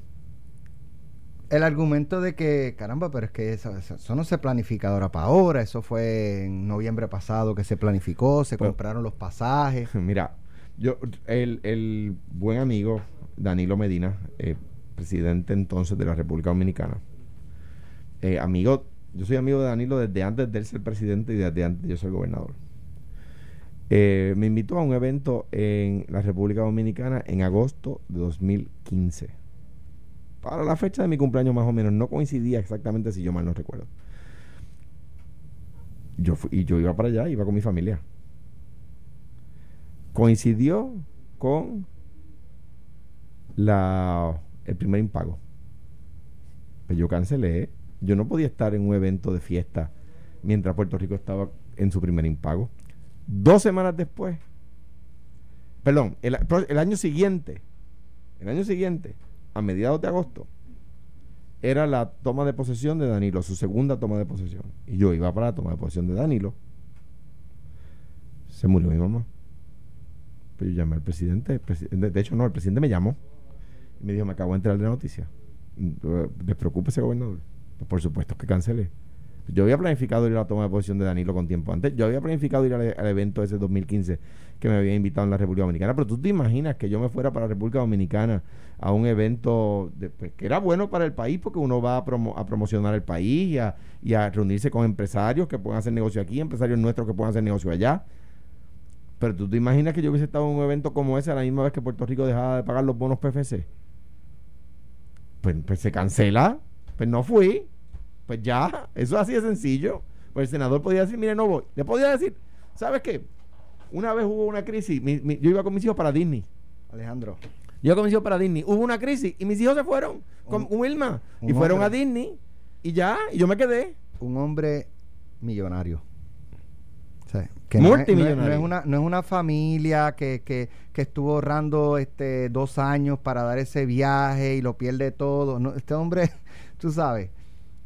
El argumento de que, caramba, pero es que eso, no se planifica de ahora para ahora, eso fue en noviembre pasado que se planificó, se Pero- compraron los pasajes. Mira, yo, el, el buen amigo Danilo Medina, eh, presidente entonces de la República Dominicana, eh, amigo, yo soy amigo de Danilo desde antes de él ser presidente y desde antes de yo ser gobernador. Eh, me invitó a un evento en la República Dominicana en agosto de 2015. Para la fecha de mi cumpleaños más o menos, no coincidía exactamente si yo mal no recuerdo. Yo fui- y yo iba para allá, iba con mi familia coincidió con la el primer impago. Pues yo cancelé. Yo no podía estar en un evento de fiesta mientras Puerto Rico estaba en su primer impago. Dos semanas después, perdón, el, año siguiente, el año siguiente, a mediados de agosto, era la toma de posesión de Danilo, su segunda toma de posesión. Y yo iba para la toma de posesión de Danilo. Se murió mi mamá. Pues yo llamé al presidente, el presi- de, hecho no, el presidente me llamó y me dijo, me acabo de enterar de la noticia. Mm, Despreocúpese, gobernador. Por supuesto que cancelé. Yo había planificado ir a la toma de posición de Danilo con tiempo antes. Yo había planificado ir al, evento ese 2015 que me había invitado en la República Dominicana. Pero tú te imaginas que yo me fuera para la República Dominicana a un evento pues, que era bueno para el país porque uno va a, promo, a promocionar el país y a, y a, reunirse con empresarios que puedan hacer negocio aquí, empresarios nuestros que puedan hacer negocio allá. Pero tú te imaginas que yo hubiese estado en un evento como ese a la misma vez que Puerto Rico dejaba de pagar los bonos PFC. Pues, pues se cancela. Pues no fui. Pues ya, eso es así de sencillo. Pues el senador podía decir, mire, no voy. Le podía decir, ¿sabes qué? Una vez hubo una crisis, mi, mi, yo iba con mis hijos para Disney. Alejandro. Yo iba con mis hijos para Disney. Hubo una crisis y mis hijos se fueron con un, Wilma. Un y fueron hombre, a Disney y ya, y yo me quedé. Un hombre millonario. O sea, que no es, no, es, no es, una, no es una familia que, que, que, estuvo ahorrando este, dos años para dar ese viaje y lo pierde todo. No, este hombre, tú sabes,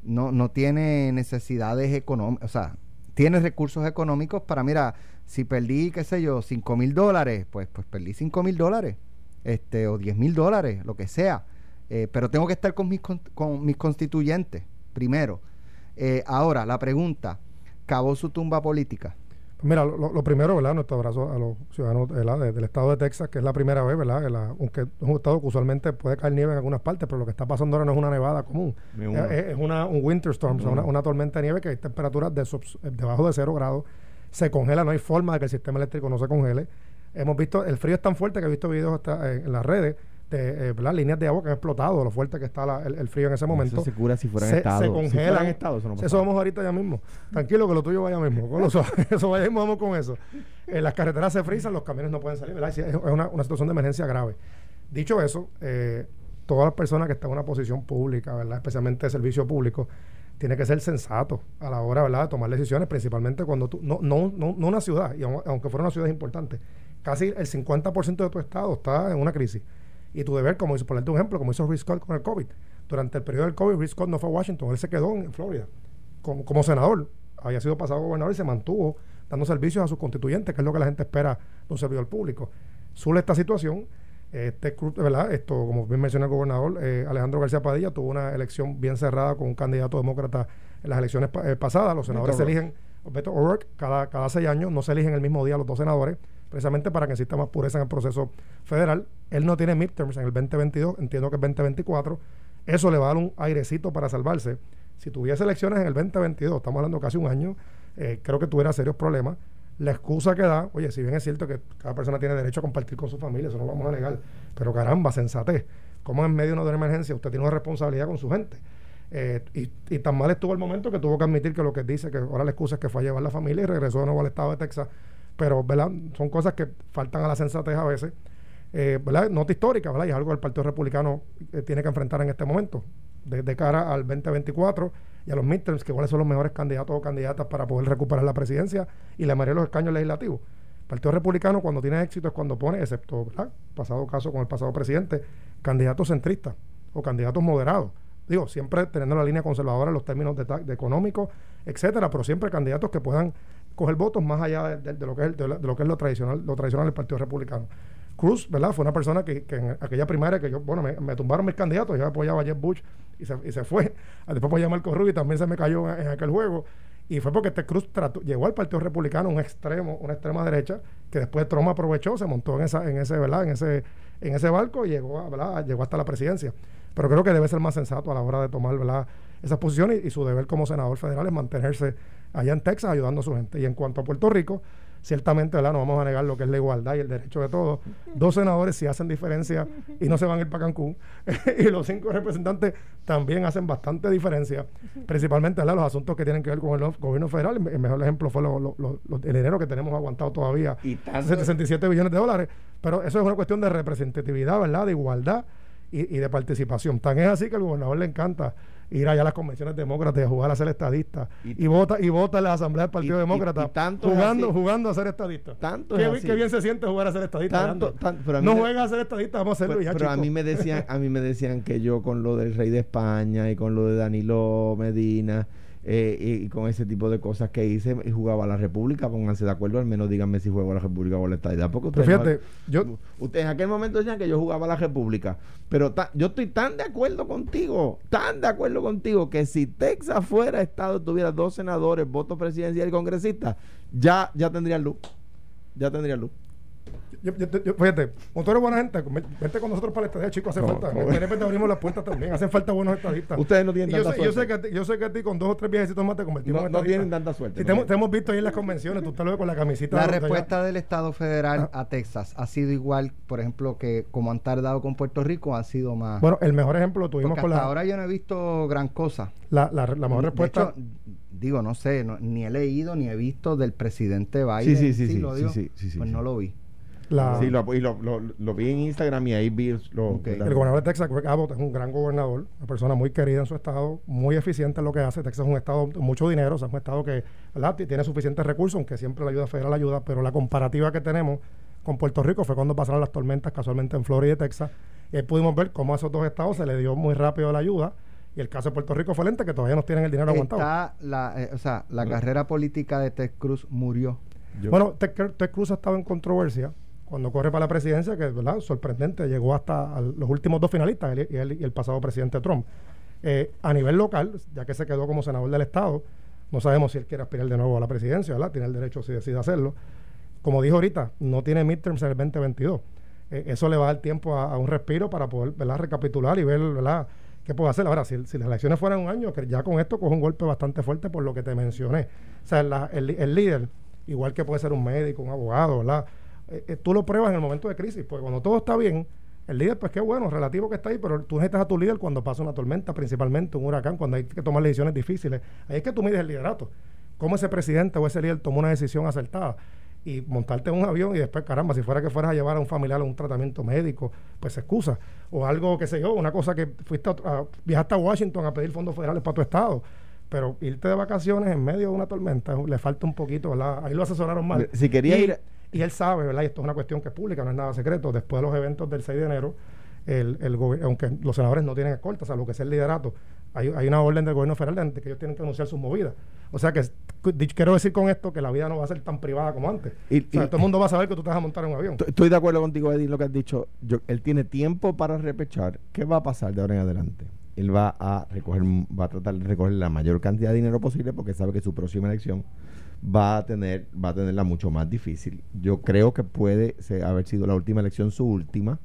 no, no tiene necesidades económicas, o sea, tiene recursos económicos para, mira, si perdí, qué sé yo, 5 mil dólares, pues, pues perdí 5 mil dólares, este, o 10 mil dólares, lo que sea. Eh, pero tengo que estar con mis, con, mis constituyentes, primero. Eh, ahora, la pregunta, ¿cavó su tumba política? Mira, lo, lo, primero, ¿verdad? Nuestro abrazo a los ciudadanos de, del estado de Texas, que es la primera vez, ¿verdad? La, aunque es un estado que usualmente puede caer nieve en algunas partes, pero lo que está pasando ahora no es una nevada común. Es, es, una, un winter storm, o sea, una, una, tormenta de nieve que hay temperaturas de sub, debajo de cero grados. Se congela, no hay forma de que el sistema eléctrico no se congele. Hemos visto, el frío es tan fuerte que he visto videos hasta en, en las redes de eh, ¿verdad? líneas de agua que han explotado, lo fuerte que está la, el, el, frío en ese momento. Eso se cura si fueran se, estados. Se congelan. Si eso, no eso, vamos ahorita ya mismo. Tranquilo que lo tuyo vaya mismo. Con eso, eso vaya mismo, vamos con eso. Eh, las carreteras se frisan, los camiones no pueden salir. ¿verdad? Es una, una situación de emergencia grave. Dicho eso, eh, todas las personas que están en una posición pública, ¿verdad? especialmente de servicio público, tiene que ser sensato a la hora ¿verdad? de tomar decisiones, principalmente cuando tú, no, no, no, no una ciudad, y aunque fuera una ciudad importante, casi el 50% de tu estado está en una crisis y tu deber, como hizo, ponerte un ejemplo, como hizo Rick Scott con el COVID. Durante el periodo del COVID, Rick Scott no fue a Washington, él se quedó en Florida como, como senador. Había sido pasado gobernador y se mantuvo dando servicios a sus constituyentes, que es lo que la gente espera de un servidor público. Sobre esta situación, este ¿verdad? Esto, como bien mencionó el gobernador, eh, Alejandro García Padilla tuvo una elección bien cerrada con un candidato demócrata en las elecciones eh, pasadas. Los senadores Beto se eligen, Beto O'Rourke, cada, cada seis años, no se eligen el mismo día los dos senadores precisamente para que exista más pureza en el proceso federal. Él no tiene midterms en el 2022, entiendo que es 2024. Eso le va a dar un airecito para salvarse. Si tuviese elecciones en el 2022, estamos hablando casi un año, eh, creo que tuviera serios problemas. La excusa que da, oye, si bien es cierto que cada persona tiene derecho a compartir con su familia, eso no lo vamos a negar, pero caramba, sensatez. ¿Cómo en medio de una emergencia usted tiene una responsabilidad con su gente? Eh, y, y, tan mal estuvo el momento que tuvo que admitir que lo que dice, que ahora la excusa es que fue a llevar la familia y regresó de nuevo al estado de Texas pero ¿verdad? son cosas que faltan a la sensatez a veces. Eh, ¿verdad? Nota histórica, ¿verdad? Y es algo que el Partido Republicano eh, tiene que enfrentar en este momento, de, cara al 2024 y a los midterms, que cuáles son los mejores candidatos o candidatas para poder recuperar la presidencia y la mayoría de los escaños legislativos. El Partido Republicano, cuando tiene éxito, es cuando pone, excepto, ¿verdad? Pasado caso con el pasado presidente, candidatos centristas o candidatos moderados. Digo, siempre teniendo la línea conservadora en los términos de, de económicos, etcétera, pero siempre candidatos que puedan coger votos más allá de, lo, que es, de, lo que es lo tradicional, lo tradicional del Partido Republicano. Cruz, ¿verdad? Fue una persona que, que en aquella primaria que yo, bueno, me, tumbaron mis candidatos, yo apoyaba a Jeb Bush y se, y se fue. Después apoyé a Marco Rubio y también se me cayó en, aquel juego. Y fue porque este Cruz trató, llegó al Partido Republicano un extremo, una extrema derecha, que después Trump aprovechó, se montó en esa, en ese, ¿verdad? En ese, en ese barco y llegó, ¿verdad? llegó hasta la presidencia. Pero creo que debe ser más sensato a la hora de tomar, ¿verdad? esas posiciones y su deber como senador federal es mantenerse allá en Texas ayudando a su gente. Y en cuanto a Puerto Rico, ciertamente ¿verdad? no vamos a negar lo que es la igualdad y el derecho de todos. Dos senadores sí hacen diferencia y no se van a ir para Cancún. y los cinco representantes también hacen bastante diferencia, principalmente ¿verdad? los asuntos que tienen que ver con el gobierno federal. El mejor ejemplo fue lo, lo, lo, el dinero que tenemos aguantado todavía, y 67 billones de dólares. Pero eso es una cuestión de representatividad, ¿verdad? de igualdad y, y de participación. Tan es así que al gobernador le encanta ir allá a las convenciones demócratas y a jugar a ser estadista. Y, y vota y vota en la Asamblea del Partido y, Demócrata tanto jugando, jugando a ser estadista. Tanto qué, qué, bien se siente jugar a ser estadista. Tanto, tanto, pero no juega a ser estadista, vamos a hacerlo pero, ya, Pero chico. a mí me decían, a mí me decían que yo con lo del rey de España y con lo de Danilo Medina eh, y, con ese tipo de cosas que hice y jugaba a la República, pónganse de acuerdo, al menos díganme si juego a la República o a la estadidad. Porque ustedes, fíjate, yo, ustedes en aquel momento decían que yo jugaba a la República, pero yo estoy tan de acuerdo contigo, tan de acuerdo contigo, que si Texas fuera Estado, tuviera dos senadores, voto presidencial y congresista, ya, ya tendría luz. Ya tendría luz yo, yo, fíjate, como tú eres buena gente, vete con nosotros para la estadía, chicos, hace falta. De repente abrimos las puertas también, hacen falta buenos estadistas. Ustedes no tienen tanta yo sé, suerte. Yo sé, que a ti, yo sé que a ti con dos o tres viajecitos más te convertimos no, en No tienen tanta suerte. Si te, hemos visto ahí en las convenciones, tú te lo ves con la camisita. La respuesta del Estado federal ah. a Texas ha sido igual, por ejemplo, que como han tardado con Puerto Rico, han sido más. Bueno, el mejor ejemplo lo tuvimos con la. ahora yo no he visto gran cosa. La, la, la mejor respuesta. digo, no sé, ni he leído ni he visto del presidente Biden. Sí, sí, sí. sí, lo digo, sí, pues no lo vi. Sí, lo, y lo, lo, vi en Instagram y ahí vi lo, El gobernador de Texas, Greg Abbott, es un gran gobernador, una persona muy querida en su estado, muy eficiente en lo que hace. Texas es un estado de mucho dinero, o sea, es un estado que tiene suficientes recursos, aunque siempre la ayuda federal ayuda, pero la comparativa que tenemos con Puerto Rico fue cuando pasaron las tormentas casualmente en Florida y Texas. Y ahí pudimos ver cómo a esos dos estados se le dio muy rápido la ayuda. Y el caso de Puerto Rico fue lente, que todavía no tienen el dinero aguantado. La, eh, o sea, la carrera política de Ted Cruz murió. Bueno, Ted, Ted Cruz ha estado en controversia cuando corre para la presidencia, que es ¿verdad? sorprendente, llegó hasta los últimos dos finalistas, él, y, el pasado presidente Trump. Eh, a nivel local, ya que se quedó como senador del Estado, no sabemos si él quiere aspirar de nuevo a la presidencia, ¿verdad? Tiene el derecho si decide hacerlo. Como dijo ahorita, no tiene midterms en el 2022. Eh, eso le va a dar tiempo a, un respiro para poder ¿verdad? recapitular y ver ¿verdad? qué puede hacer. Ahora, si, las elecciones fueran un año, que ya con esto coge un golpe bastante fuerte por lo que te mencioné. O sea, el, el líder, igual que puede ser un médico, un abogado, ¿verdad? Eh, eh, tú lo pruebas en el momento de crisis, porque cuando todo está bien, el líder, pues qué bueno, relativo que está ahí, pero tú necesitas a tu líder cuando pasa una tormenta, principalmente un huracán, cuando hay que tomar decisiones difíciles. Ahí es que tú mides el liderato. Cómo ese presidente o ese líder tomó una decisión acertada y montarte en un avión y después, caramba, si fuera que fueras a llevar a un familiar a un tratamiento médico, pues se excusa. O algo, qué sé yo, una cosa que fuiste a, viajaste a Washington a pedir fondos federales para tu estado. Pero irte de vacaciones en medio de una tormenta le falta un poquito, ¿verdad? Ahí lo asesoraron mal. Si quería ir y él sabe, ¿verdad? Y esto es una cuestión que es pública, no es nada secreto. Después de los eventos del 6 de enero, el, el aunque los senadores no tienen escolta, o sea, lo que es el liderato, hay, hay una orden del gobierno federal de que ellos tienen que anunciar sus movidas. O sea que quiero decir con esto que la vida no va a ser tan privada como antes. Y, todo el mundo va a saber que tú te vas a montar en un avión. Estoy de acuerdo contigo, Eddie, lo que has dicho. él tiene tiempo para repechar. ¿Qué va a pasar de ahora en adelante? Él va a recoger, va a tratar de recoger la mayor cantidad de dinero posible porque sabe que su próxima elección va a tener va a tenerla mucho más difícil. Yo creo que puede haber sido la última elección su última.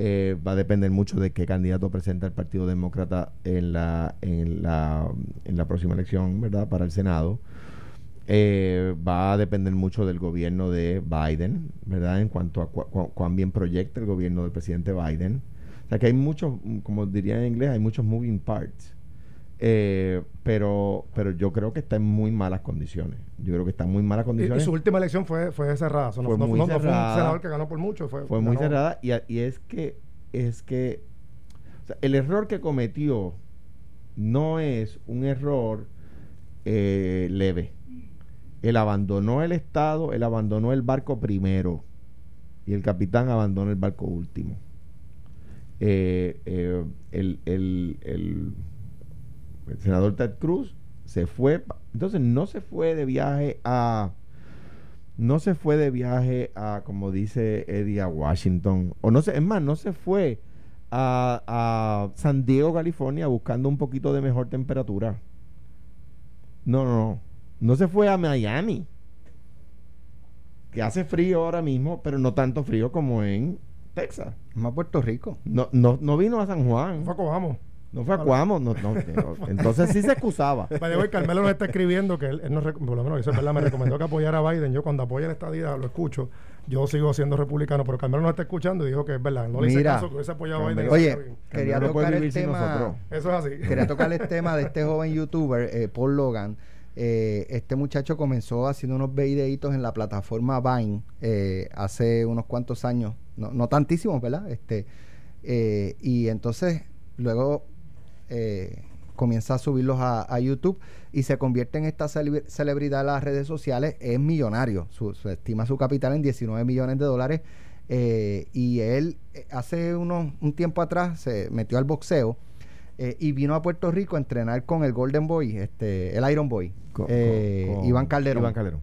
Eh, va a depender mucho de qué candidato presenta el Partido Demócrata en la en la, en la próxima elección, ¿verdad? Para el Senado. Eh, va a depender mucho del gobierno de Biden, ¿verdad? En cuanto a cuán bien proyecta el gobierno del presidente Biden. O sea que hay muchos, como diría en inglés, hay muchos moving parts. Eh, pero, pero yo creo que está en muy malas condiciones. Yo creo que está en muy malas condiciones. Y, su última elección fue, fue cerrada. fue no, muy cerrada. fue un senador que ganó por mucho. Fue, fue muy cerrada. Y, y, es que, es que el error que cometió no es un error eh, leve. Él abandonó el Estado, él abandonó el barco primero. Y el capitán abandonó el barco último. Eh, el, el el senador Ted Cruz se fue, entonces no se fue de viaje a, no se fue de viaje a, como dice Eddie, a Washington, o no sé, es más, no se fue a, a San Diego, California, buscando un poquito de mejor temperatura. No, no, no. No se fue a Miami, que hace frío ahora mismo, pero no tanto frío como en Texas. Más Puerto Rico. No, no, no vino a San Juan. Fue vamos. No fue a Cuamo, no, no, entonces sí se excusaba. Vale, Carmelo nos está escribiendo que él, él por lo menos eso es verdad, me recomendó que apoyara a Biden. Yo cuando apoya la estadía lo escucho. Yo sigo siendo republicano, pero Carmelo nos está escuchando y dijo que es verdad. No le hice caso que hubiese apoyado a Biden. Oye, quería tocar el tema. Eso es así. Quería tocar el tema de este joven youtuber, eh, Paul Logan. Eh, este muchacho comenzó haciendo unos videitos en la plataforma Vine eh, hace unos cuantos años, no, no tantísimos, ¿verdad? Este, y entonces luego eh, comienza a subirlos a, YouTube y se convierte en esta celebridad en las redes sociales, es millonario, su, estima su capital en 19 millones de dólares eh, y él eh, hace unos, un tiempo atrás se metió al boxeo eh, y vino a Puerto Rico a entrenar con el Golden Boy, este, el Iron Boy, Con- eh, con- con Iván Calderón. Iván Calderón.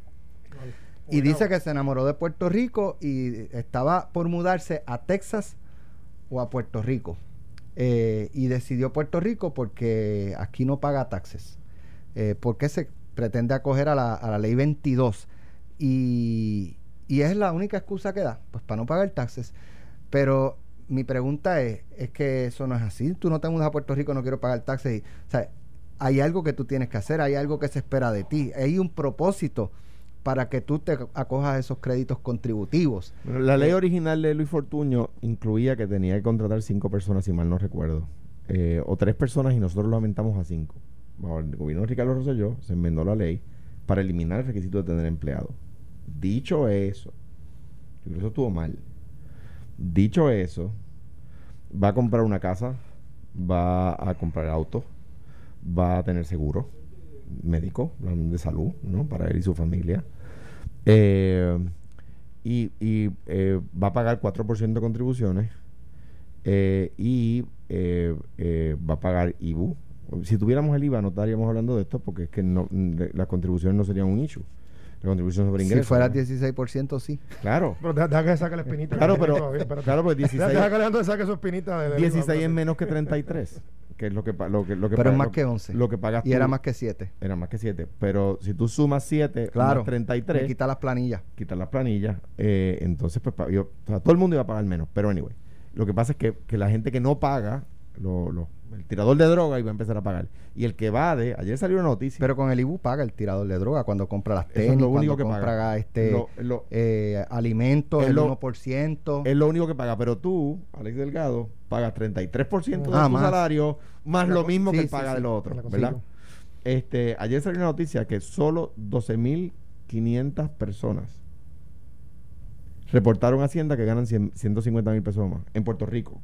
Y dice que se enamoró de Puerto Rico y estaba por mudarse a Texas o a Puerto Rico. Eh, y decidió Puerto Rico porque aquí no paga taxes. Eh, porque se pretende acoger a la, a la ley 22. Y, y es la única excusa que da, pues para no pagar taxes. Pero mi pregunta es, es que eso no es así. Tú no te mudas a Puerto Rico, no quiero pagar taxes. Y, o sea, hay algo que tú tienes que hacer, hay algo que se espera de ti. Hay un propósito para que tú te acojas a esos créditos contributivos. Bueno, la ley original de Luis Fortuño incluía que tenía que contratar cinco personas, si mal no recuerdo. Eh, o tres personas y nosotros lo aumentamos a cinco. Bajo el gobierno de Ricardo Rosselló se enmendó la ley para eliminar el requisito de tener empleado. Dicho eso, eso estuvo mal. Dicho eso, va a comprar una casa, va a comprar auto, va a tener seguro médico de salud, ¿no? Para él y su familia. Eh, y y, eh, va a pagar 4% de contribuciones eh, y eh, eh, va a pagar IBU. Si tuviéramos el IVA no estaríamos hablando de esto porque es que no, las contribuciones no serían un issue. La contribución sobre Si ingresos. fuera ¿no? 16%, sí. Claro. Pero deja, deja que saque la espinita. Claro, pero, todavía, espérate. claro, pues Deja, 16, deja que Alejandro saque su espinita. De, de- 16 es menos que 33, que es lo que, lo que, lo que Pero es más lo- que 11. Lo que pagas Y tú era más que 7. era más que 7. Pero si tú sumas 7 Claro. más 33, Me quita las planillas. quitar las planillas, eh, entonces pues yo- o sea, todo el mundo iba a pagar menos. Pero anyway, lo que pasa es que, que la gente que no paga, lo- lo- el tirador de droga iba a empezar a pagar. Y el que va de, ayer salió una noticia. Pero con el IBU paga el tirador de droga cuando compra las Eso es tenis, lo único cuando que compra paga. este, Lo- lo- eh, alimentos, Es el lo- 1%. es lo único que paga. Pero tú, Alex Delgado, pagas 33% de Ah, tu más. salario, más lo mismo Sí, que sí, paga sí. de lo Me otro. ¿Verdad? Este, ayer salió una noticia que solo 12.500 personas reportaron a Hacienda que ganan 100 150 mil pesos más en Puerto Rico.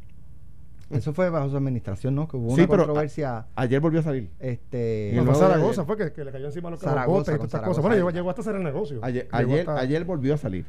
Eso fue bajo su administración, ¿no? Que hubo Sí, una pero, controversia. Ayer volvió a salir. este Y No, fue Zaragoza, fue que, que le cayó encima los Zaragoza, botes y todas cosas. Bueno, llegó, llegó hasta hacer el negocio. Ayer, ayer, hasta- ayer volvió a salir,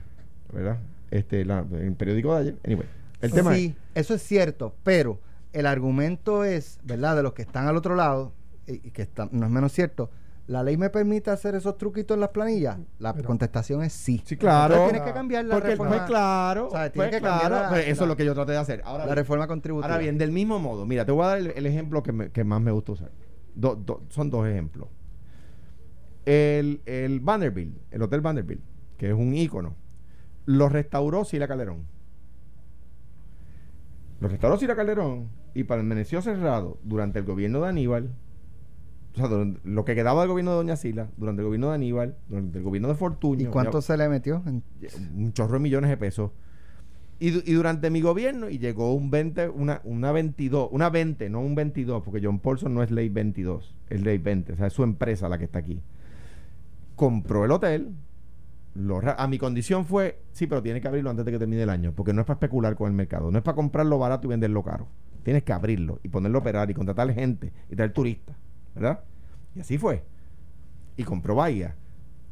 ¿verdad? Este, la, el periódico de ayer. Anyway, el tema sí, eso es cierto, pero el argumento es, ¿verdad? De los que están al otro lado, y, y que está- no es menos cierto, ¿la ley me permite hacer esos truquitos en las planillas? La Pero- contestación es sí. Sí, claro. Entonces tienes que cambiar la Porque reforma, fue claro, o sea, fue tiene que claro. la- Pues eso la- es lo que yo traté de hacer. Ahora, la reforma contributiva. ahora bien, del mismo modo, mira, te voy a dar el, el ejemplo que, me- que más me gusta usar. Do- do- son dos ejemplos. El, el Vanderbilt, el Hotel Vanderbilt, que es un ícono, lo restauró Sila Calderón. Lo restauró Sila Calderón y permaneció cerrado durante el gobierno de Aníbal. O sea, durante- lo que quedaba del gobierno de Doña Sila, durante el gobierno de Aníbal, durante el gobierno de Fortuño. ¿Y cuánto ya- se le metió? Un chorro de millones de pesos. Y, du- y durante mi gobierno, y llegó un 20, una, una 22, una 20, no un 22, porque John Paulson no es ley 22, es ley 20, o sea, es su empresa la que está aquí. Compró el hotel, lo a mi condición fue, sí, pero tiene que abrirlo antes de que termine el año, porque no es para especular con el mercado, no es para comprarlo barato y venderlo caro. Tienes que abrirlo y ponerlo a operar y contratar gente y traer turistas, ¿verdad? Y así fue. Y compró Bahía.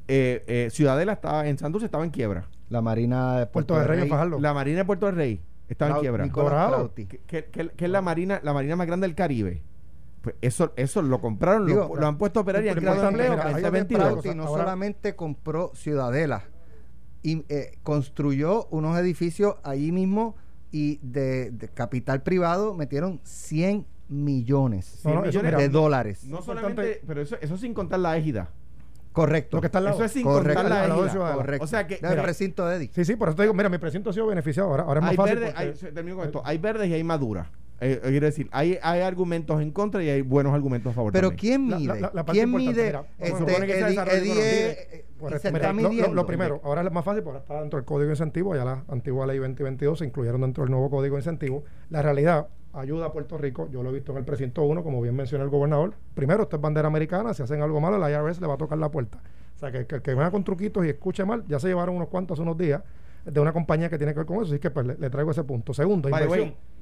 Eh, eh, Ciudadela estaba, en Santurce estaba en quiebra. la Marina de Puerto de Reyes, Fajardo. La Marina de Puerto del Rey estaba en quiebra. Nicolás. Que, que- que- que es la marina, la marina más grande del Caribe. Pues eso, eso lo compraron, lo- Digo, lo, han puesto a operar y han creado empleo. mira, para hay ese otro 22. empleo. Clauti no Ahora- solamente compró Ciudadela, y, eh, construyó unos edificios allí mismo y de, de capital privado metieron 100 millones No, no, eso, de mira, dólares. No solamente, pero eso, eso sin contar la égida. Correcto. Lo que está al lado. Eso es sin Correcto. contar la égida. Correcto. O sea que, Del mira, recinto de Eddie. Sí, sí, por eso te digo, mira, mi precinto ha sido beneficiado. Ahora, ahora es más hay fácil. porque- hay, termino con esto. Hay verdes y hay maduras. Eh, eh, quiero decir, hay, hay argumentos en contra y hay buenos argumentos a favor. Pero también. ¿quién La- mide? la- la parte ¿Quién importante, mide? mira, este, Eddie, desarrollo Eddie económico. es- eh, y Correcto. se Mira, está lo- lo- midiendo. Lo, primero, ahora es más fácil porque está dentro del código de incentivo, ya la antigua ley 2022 se incluyeron dentro del nuevo código de incentivo. La realidad ayuda a Puerto Rico, yo lo he visto en el precinto 1, como bien mencionó el gobernador. Primero, esto es bandera americana, si hacen algo malo, la IRS le va a tocar la puerta. O sea, que, que el que venga con truquitos y escuche mal, ya se llevaron unos cuantos hace unos días de una compañía que tiene que ver con eso, así que pues le, le traigo ese punto. Segundo, the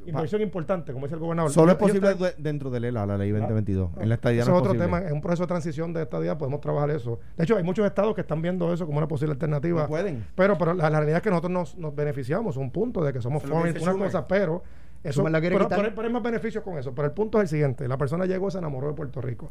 inversión, importante, como dice el gobernador. Solo es posible dentro del ELA, la ley Ah, 2022. ah, en la estadía Ese no es otro posible. tema, es un proceso de transición de estadía, podemos trabajar eso. De hecho, hay muchos estados que están viendo eso como una posible alternativa. No pueden. Pero, pero la, la realidad es que nosotros nos, nos beneficiamos, un punto de que somos Eso foreign, una Schumer. cosa, pero Eso, me lo quieres pero, quitar? pero- hay más beneficios con eso. Pero el punto es el siguiente: la persona llegó, se enamoró de Puerto Rico.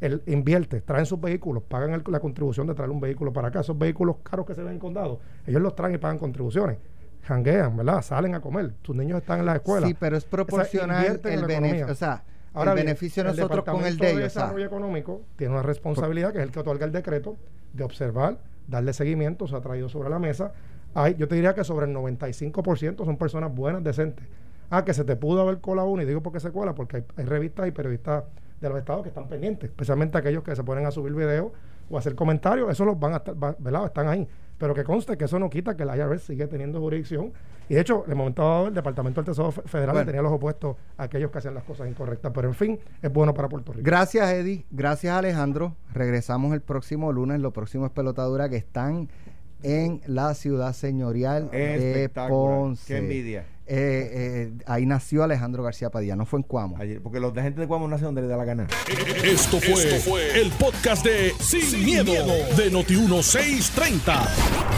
Él invierte, traen sus vehículos, pagan el- la contribución de traer un vehículo para acá. Esos vehículos caros que se ven en condado, ellos los traen y pagan contribuciones. Janguean, ¿verdad? Salen a comer. Sus niños están en las escuelas. Sí, pero es proporcional el la beneficio. O sea, Ahora el bien, beneficio de el nosotros con el de ellos. o sea, Desarrollo Económico tiene una responsabilidad que es el que otorga el decreto de observar, darle seguimiento, se ha traído sobre la mesa. Hay, yo te diría que sobre el 95% son personas buenas, decentes. Ah, que se te pudo haber colado uno, y digo porque se cuela, porque hay, hay revistas y periodistas de los estados que están pendientes, especialmente aquellos que se ponen a subir videos o a hacer comentarios, esos los van a estar, va- ¿verdad? Están ahí. Pero que conste que eso no quita que la IRS sigue teniendo jurisdicción. Y de hecho, en el momento dado, el Departamento del Tesoro Fe- Federal Bueno. tenía los opuestos a aquellos que hacían las cosas incorrectas. Pero en fin, es bueno para Puerto Rico. Gracias, Eddie. Gracias, Alejandro. Regresamos el próximo lunes. Lo próximo es pelotadura que están en la ciudad señorial de. Ponce. Qué envidia. Eh, eh, ahí nació Alejandro García Padilla, no fue en Cuamo. Ayer, porque los de gente de Guamo no hace donde le da la gana. Esto fue, el podcast de Sin, miedo, de Noti1630.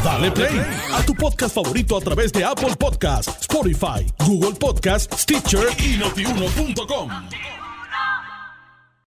Dale play a tu podcast favorito a través de Apple Podcasts, Spotify, Google Podcasts, Stitcher y notiuno.com.